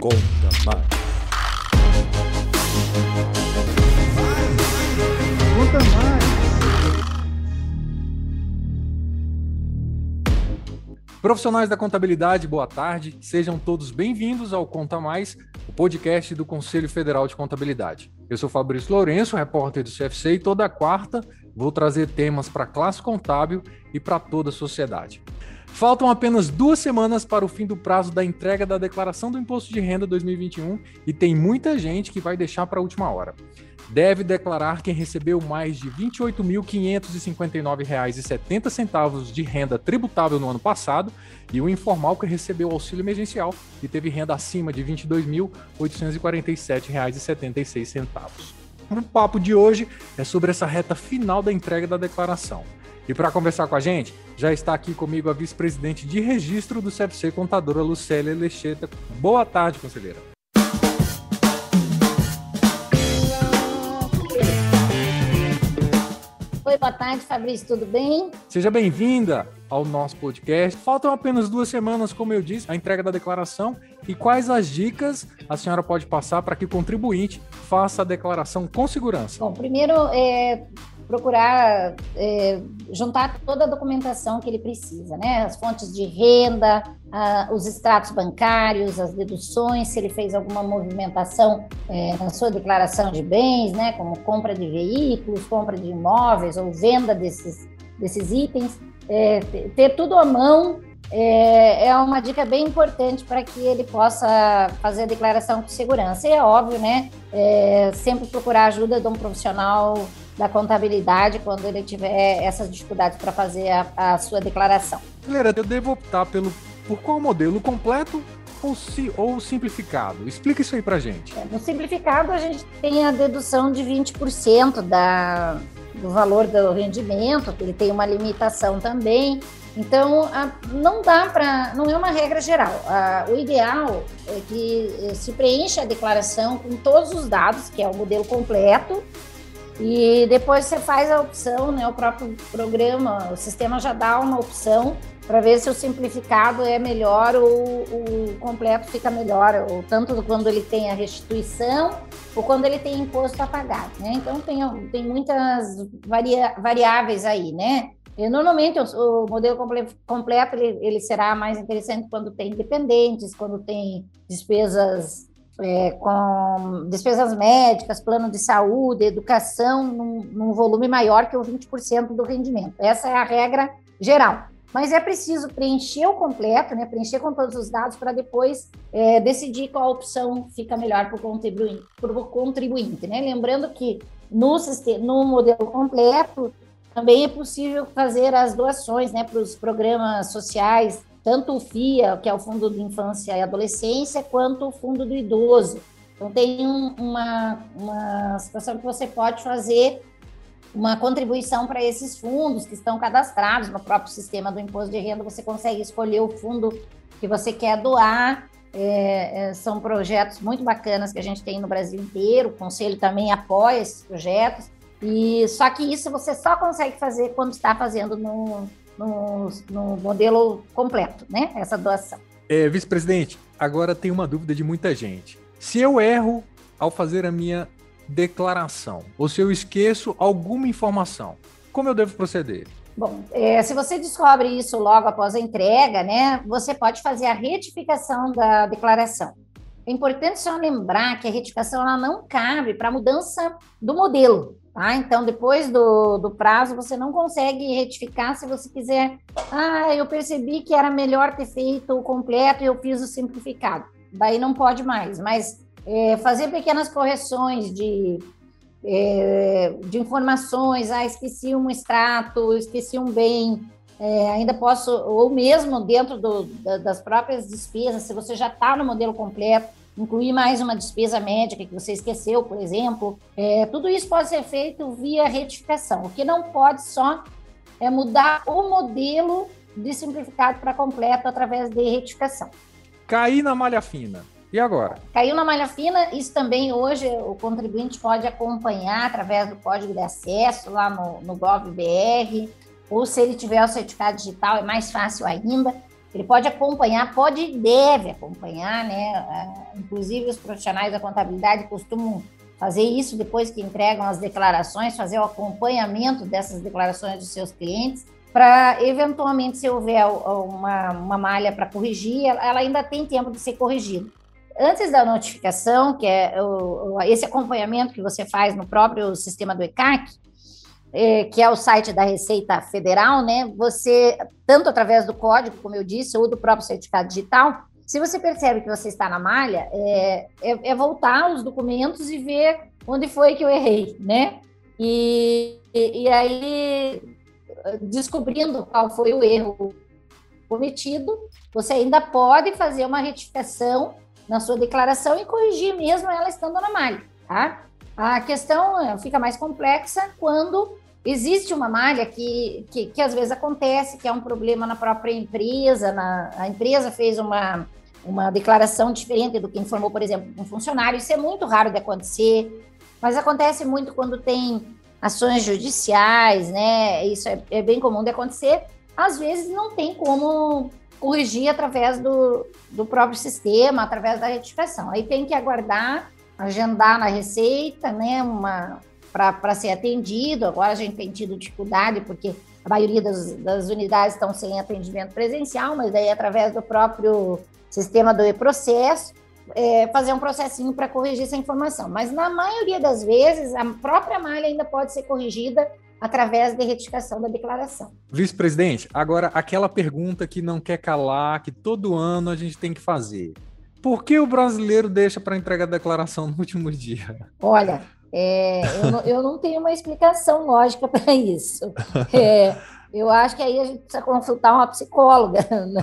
Conta mais. Conta mais. Profissionais da contabilidade, boa tarde. Sejam todos bem-vindos ao Conta Mais, o podcast do Conselho Federal de Contabilidade. Eu sou Fabrício Lourenço, repórter do CFC, e toda quarta vou trazer temas para a classe contábil e para toda a sociedade. Faltam apenas duas semanas para o fim do prazo da entrega da declaração do Imposto de Renda 2021 e tem muita gente que vai deixar para a última hora. Deve declarar quem recebeu mais de R$ 28.559,70 de renda tributável no ano passado e o informal que recebeu auxílio emergencial e teve renda acima de R$ 22.847,76. O papo de hoje é sobre essa reta final da entrega da declaração. E para conversar com a gente, já está aqui comigo a vice-presidente de registro do CFC, contadora Lucélia Lecheta. Boa tarde, conselheira. Oi, boa tarde, Fabrício, tudo bem? Seja bem-vinda ao nosso podcast. Faltam apenas duas semanas, como eu disse, a entrega da declaração. E quais as dicas a senhora pode passar para que o contribuinte faça a declaração com segurança? Bom, primeiro, é, procurar é, juntar toda a documentação que ele precisa, né? As fontes de renda, a, os extratos bancários, as deduções, se ele fez alguma movimentação é, na sua declaração de bens, né? Como compra de veículos, compra de imóveis ou venda desses, desses itens. É, ter tudo à mão é, é, uma dica bem importante para que ele possa fazer a declaração com segurança. E é óbvio, né? É, sempre procurar ajuda de um profissional da contabilidade quando ele tiver essas dificuldades para fazer a, a, sua declaração. Galera, eu devo optar pelo por qual modelo completo ou, si, ou simplificado? Explica isso aí para gente. É, no simplificado, a gente tem a dedução de 20% da, do valor do rendimento, ele tem uma limitação também. Então, a, não dá para, não é uma regra geral. A, o ideal é que eh, se preencha a declaração com todos os dados, que é o modelo completo, e depois você faz a opção, né? O próprio programa, o sistema já dá uma opção para ver se o simplificado é melhor ou o completo fica melhor, ou tanto quando ele tem a restituição ou quando ele tem imposto a pagar, né? Então tem, tem muitas varia, variáveis aí, né? E, normalmente o, o, modelo completo ele, ele será mais interessante quando tem dependentes, quando tem despesas é, com despesas médicas, plano de saúde, educação, num, num volume maior que o 20% do rendimento. Essa é a regra geral. Mas é preciso preencher o completo, né, preencher com todos os dados para depois é, decidir qual opção fica melhor para o contribuinte, contribuinte né? Lembrando que no, sistema, no modelo completo também é possível fazer as doações né, para os programas sociais tanto o FIA, que é o Fundo de Infância e Adolescência, quanto o Fundo do Idoso. Então, tem um, uma, uma situação que você pode fazer uma contribuição para esses fundos que estão cadastrados no próprio sistema do imposto de renda. Você consegue escolher o fundo que você quer doar. É, é, são projetos muito bacanas que a gente tem no Brasil inteiro. O Conselho também apoia esses projetos. E só que isso você só consegue fazer quando está fazendo no, no, no modelo completo, né? Essa doação. É, Vice-presidente, agora tem uma dúvida de muita gente. Se eu erro ao fazer a minha declaração, ou se eu esqueço alguma informação, como eu devo proceder? Bom, é, se você descobre isso logo após a entrega, né, você pode fazer a retificação da declaração. É importante só lembrar que a retificação ela não cabe para mudança do modelo. Tá? Então, depois do, do prazo, você não consegue retificar se você quiser. Ah, eu percebi que era melhor ter feito o completo e eu fiz o simplificado. Daí não pode mais. Mas é, fazer pequenas correções de, é, de informações, ah, esqueci um extrato, esqueci um bem, é, ainda posso, ou mesmo dentro do, da, das próprias despesas, se você já está no modelo completo, incluir mais uma despesa médica que você esqueceu, por exemplo. É, tudo isso pode ser feito via retificação. O que não pode só é mudar o modelo de simplificado para completo através de retificação. Cair na malha fina. E agora? Caiu na malha fina, isso também hoje o contribuinte pode acompanhar através do código de acesso lá no, no GovBR, ou se ele tiver o certificado digital, é mais fácil ainda ele pode acompanhar, pode e deve acompanhar, né? Inclusive, os profissionais da contabilidade costumam fazer isso depois que entregam as declarações, fazer o acompanhamento dessas declarações dos seus clientes, para eventualmente, se houver uma, uma malha para corrigir, ela ainda tem tempo de ser corrigida. Antes da notificação, que é o, esse acompanhamento que você faz no próprio sistema do ECAC, que é o site da Receita Federal, né? Você, tanto através do código, como eu disse, ou do próprio certificado digital, se você percebe que você está na malha, é, é, é voltar os documentos e ver onde foi que eu errei, né? E, e, e aí, descobrindo qual foi o erro cometido, você ainda pode fazer uma retificação na sua declaração e corrigir mesmo ela estando na malha, tá? A questão eh, fica mais complexa quando existe uma malha que, que, que, às vezes acontece, que é um problema na própria empresa, na, a empresa fez uma, uma declaração diferente do que informou, por exemplo, um funcionário. Isso é muito raro de acontecer, mas acontece muito quando tem ações judiciais, né? Isso é, é bem comum de acontecer. Às vezes não tem como corrigir através do, do próprio sistema, através da retificação. Aí tem que aguardar agendar na Receita, né, uma para ser atendido. Agora a gente tem tido dificuldade porque a maioria das, das unidades estão sem atendimento presencial, mas daí através do próprio sistema do e-processo, é, fazer um processinho para corrigir essa informação. Mas na maioria das vezes, a própria malha ainda pode ser corrigida através de retificação da declaração. Vice-presidente, agora aquela pergunta que não quer calar, que todo ano a gente tem que fazer. Por que o brasileiro deixa para entregar a declaração no último dia? Olha, é, eu, não, eu, não, tenho uma explicação lógica para isso. É, eu acho que aí a gente precisa consultar uma psicóloga. Né?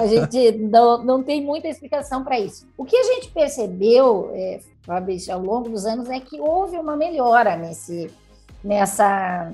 A gente não, não tem muita explicação para isso. O que a gente percebeu, é, Fabrício, ao longo dos anos é que houve uma melhora nesse, nessa,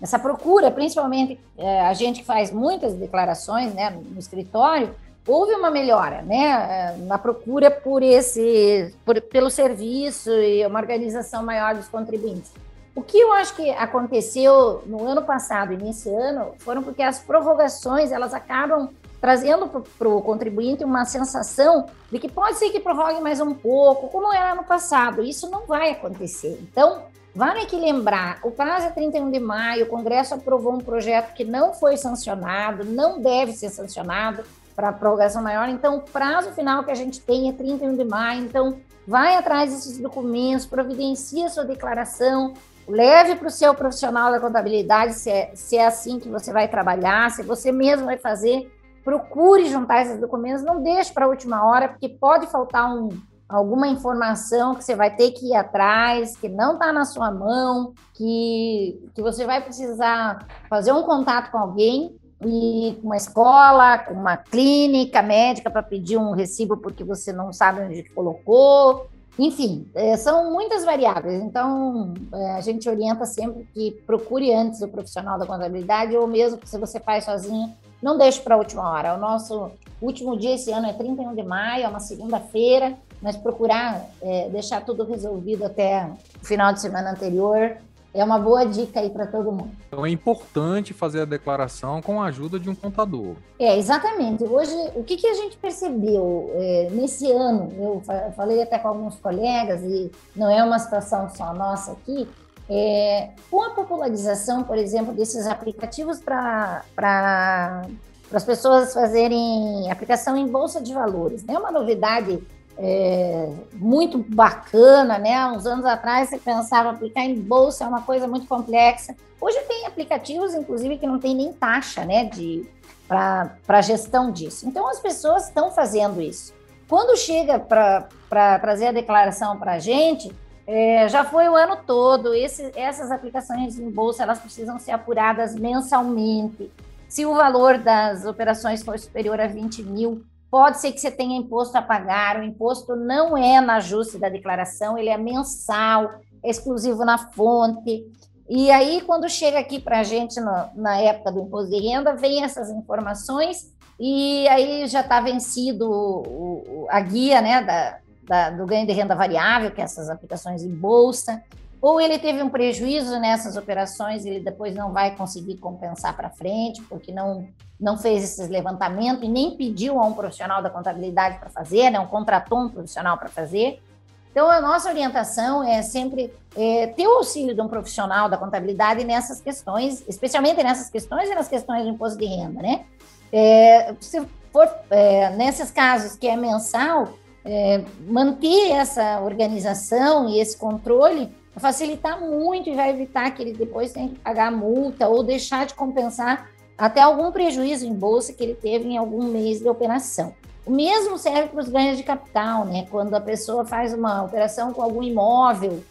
nessa procura, principalmente é, a gente que faz muitas declarações né, no escritório, houve uma melhora, né, na procura por esse, por, pelo serviço e uma organização maior dos contribuintes. O que eu acho que aconteceu no ano passado e nesse ano foram porque as prorrogações elas acabam trazendo para o contribuinte uma sensação de que pode ser que prorrogue mais um pouco, como era no passado. Isso não vai acontecer. Então, vale que lembrar, o prazo é 31 de maio, o Congresso aprovou um projeto que não foi sancionado, não deve ser sancionado, para prorrogação maior. Então, o prazo final que a gente tem é 31 de maio. Então, vai atrás desses documentos, providencie a sua declaração, leve para o seu profissional da contabilidade, se é, se é assim que você vai trabalhar, se você mesmo vai fazer, procure juntar esses documentos, não deixe para a última hora, porque pode faltar um, alguma informação que você vai ter que ir atrás, que não está na sua mão, que, que você vai precisar fazer um contato com alguém e uma escola, com uma clínica médica para pedir um recibo porque você não sabe onde colocou. Enfim, é, são muitas variáveis. Então, é, a gente orienta sempre que procure antes o profissional da contabilidade ou mesmo se você faz sozinho, não deixe para a última hora. O nosso último dia esse ano é 31 de maio, é uma segunda-feira, mas procurar é, deixar tudo resolvido até o final de semana anterior é uma boa dica aí para todo mundo. Então é importante fazer a declaração com a ajuda de um contador. É, exatamente. Hoje, o que, que a gente percebeu é, nesse ano? Eu falei até com alguns colegas, e não é uma situação só nossa aqui, é, com a popularização, por exemplo, desses aplicativos para as pessoas fazerem aplicação em bolsa de valores. É né? uma novidade é, muito bacana, né? Uns anos atrás você pensava aplicar em bolsa é uma coisa muito complexa. Hoje tem aplicativos, inclusive, que não tem nem taxa, né? De para gestão disso. Então as pessoas estão fazendo isso. Quando chega para trazer a declaração para a gente, é, já foi o ano todo. Esse, essas aplicações em bolsa elas precisam ser apuradas mensalmente. Se o valor das operações for superior a 20 mil, Pode ser que você tenha imposto a pagar, o imposto não é na ajuste da declaração, ele é mensal, é exclusivo na fonte. E aí, quando chega aqui para a gente no, na época do imposto de renda, vem essas informações e aí já está vencido o, o, a guia né, da, da, do ganho de renda variável, que é essas aplicações em bolsa. Ou ele teve um prejuízo nessas operações, ele depois não vai conseguir compensar para frente, porque não, não fez esses levantamentos e nem pediu a um profissional da contabilidade para fazer, não né, contratou um profissional para fazer. Então, a nossa orientação é sempre é, ter o auxílio de um profissional da contabilidade nessas questões, especialmente nessas questões e nas questões do imposto de renda, né? É, se for é, nesses casos que é mensal, é, manter essa organização e esse controle facilitar muito e vai evitar que ele depois tenha que pagar multa ou deixar de compensar até algum prejuízo em bolsa que ele teve em algum mês de operação. O mesmo serve para os ganhos de capital, né? Quando a pessoa faz uma operação com algum imóvel,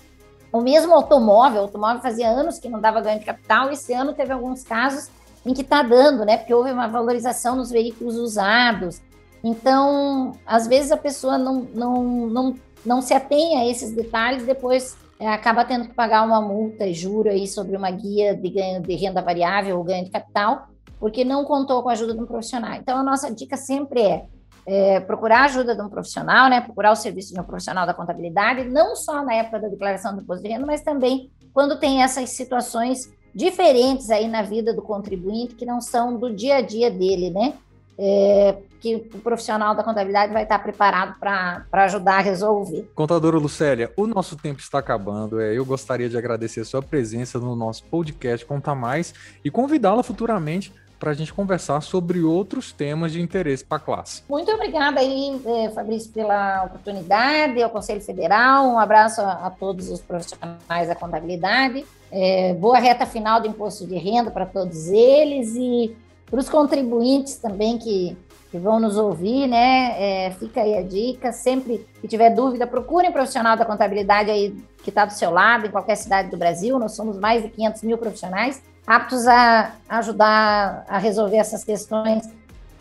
o mesmo automóvel, o automóvel fazia anos que não dava ganho de capital, esse ano teve alguns casos em que está dando, né? Porque houve uma valorização nos veículos usados. Então, às vezes a pessoa não, não, não, não se atém a esses detalhes, depois acaba tendo que pagar uma multa e juro aí sobre uma guia de ganho de renda variável ou ganho de capital, porque não contou com a ajuda de um profissional. Então, a nossa dica sempre é é, procurar a ajuda de um profissional, né, procurar o serviço de um profissional da contabilidade, não só na época da declaração do imposto de renda, mas também quando tem essas situações diferentes aí na vida do contribuinte que não são do dia a dia dele, né? É, que o profissional da contabilidade vai estar preparado para ajudar a resolver. Contadora Lucélia, o nosso tempo está acabando. É, eu gostaria de agradecer a sua presença no nosso podcast Conta Mais e convidá-la futuramente para a gente conversar sobre outros temas de interesse para a classe. Muito obrigada aí, eh, Fabrício, pela oportunidade, ao Conselho Federal, um abraço a, a todos os profissionais da contabilidade, é, boa reta final do imposto de renda para todos eles e para os contribuintes também que, que vão nos ouvir, né? É, fica aí a dica, sempre que tiver dúvida, procure um profissional da contabilidade aí que está do seu lado, em qualquer cidade do Brasil, nós somos mais de 500 mil profissionais, aptos a ajudar a resolver essas questões,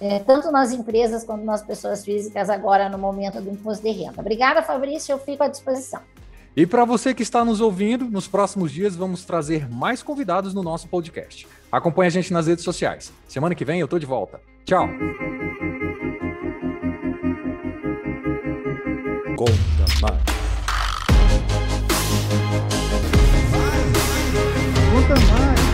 é, tanto nas empresas quanto nas pessoas físicas, agora no momento do imposto de renda. Obrigada, Fabrício, eu fico à disposição. E para você que está nos ouvindo, nos próximos dias vamos trazer mais convidados no nosso podcast. Acompanhe a gente nas redes sociais. Semana que vem eu estou de volta. Tchau. Conta mais. Conta mais.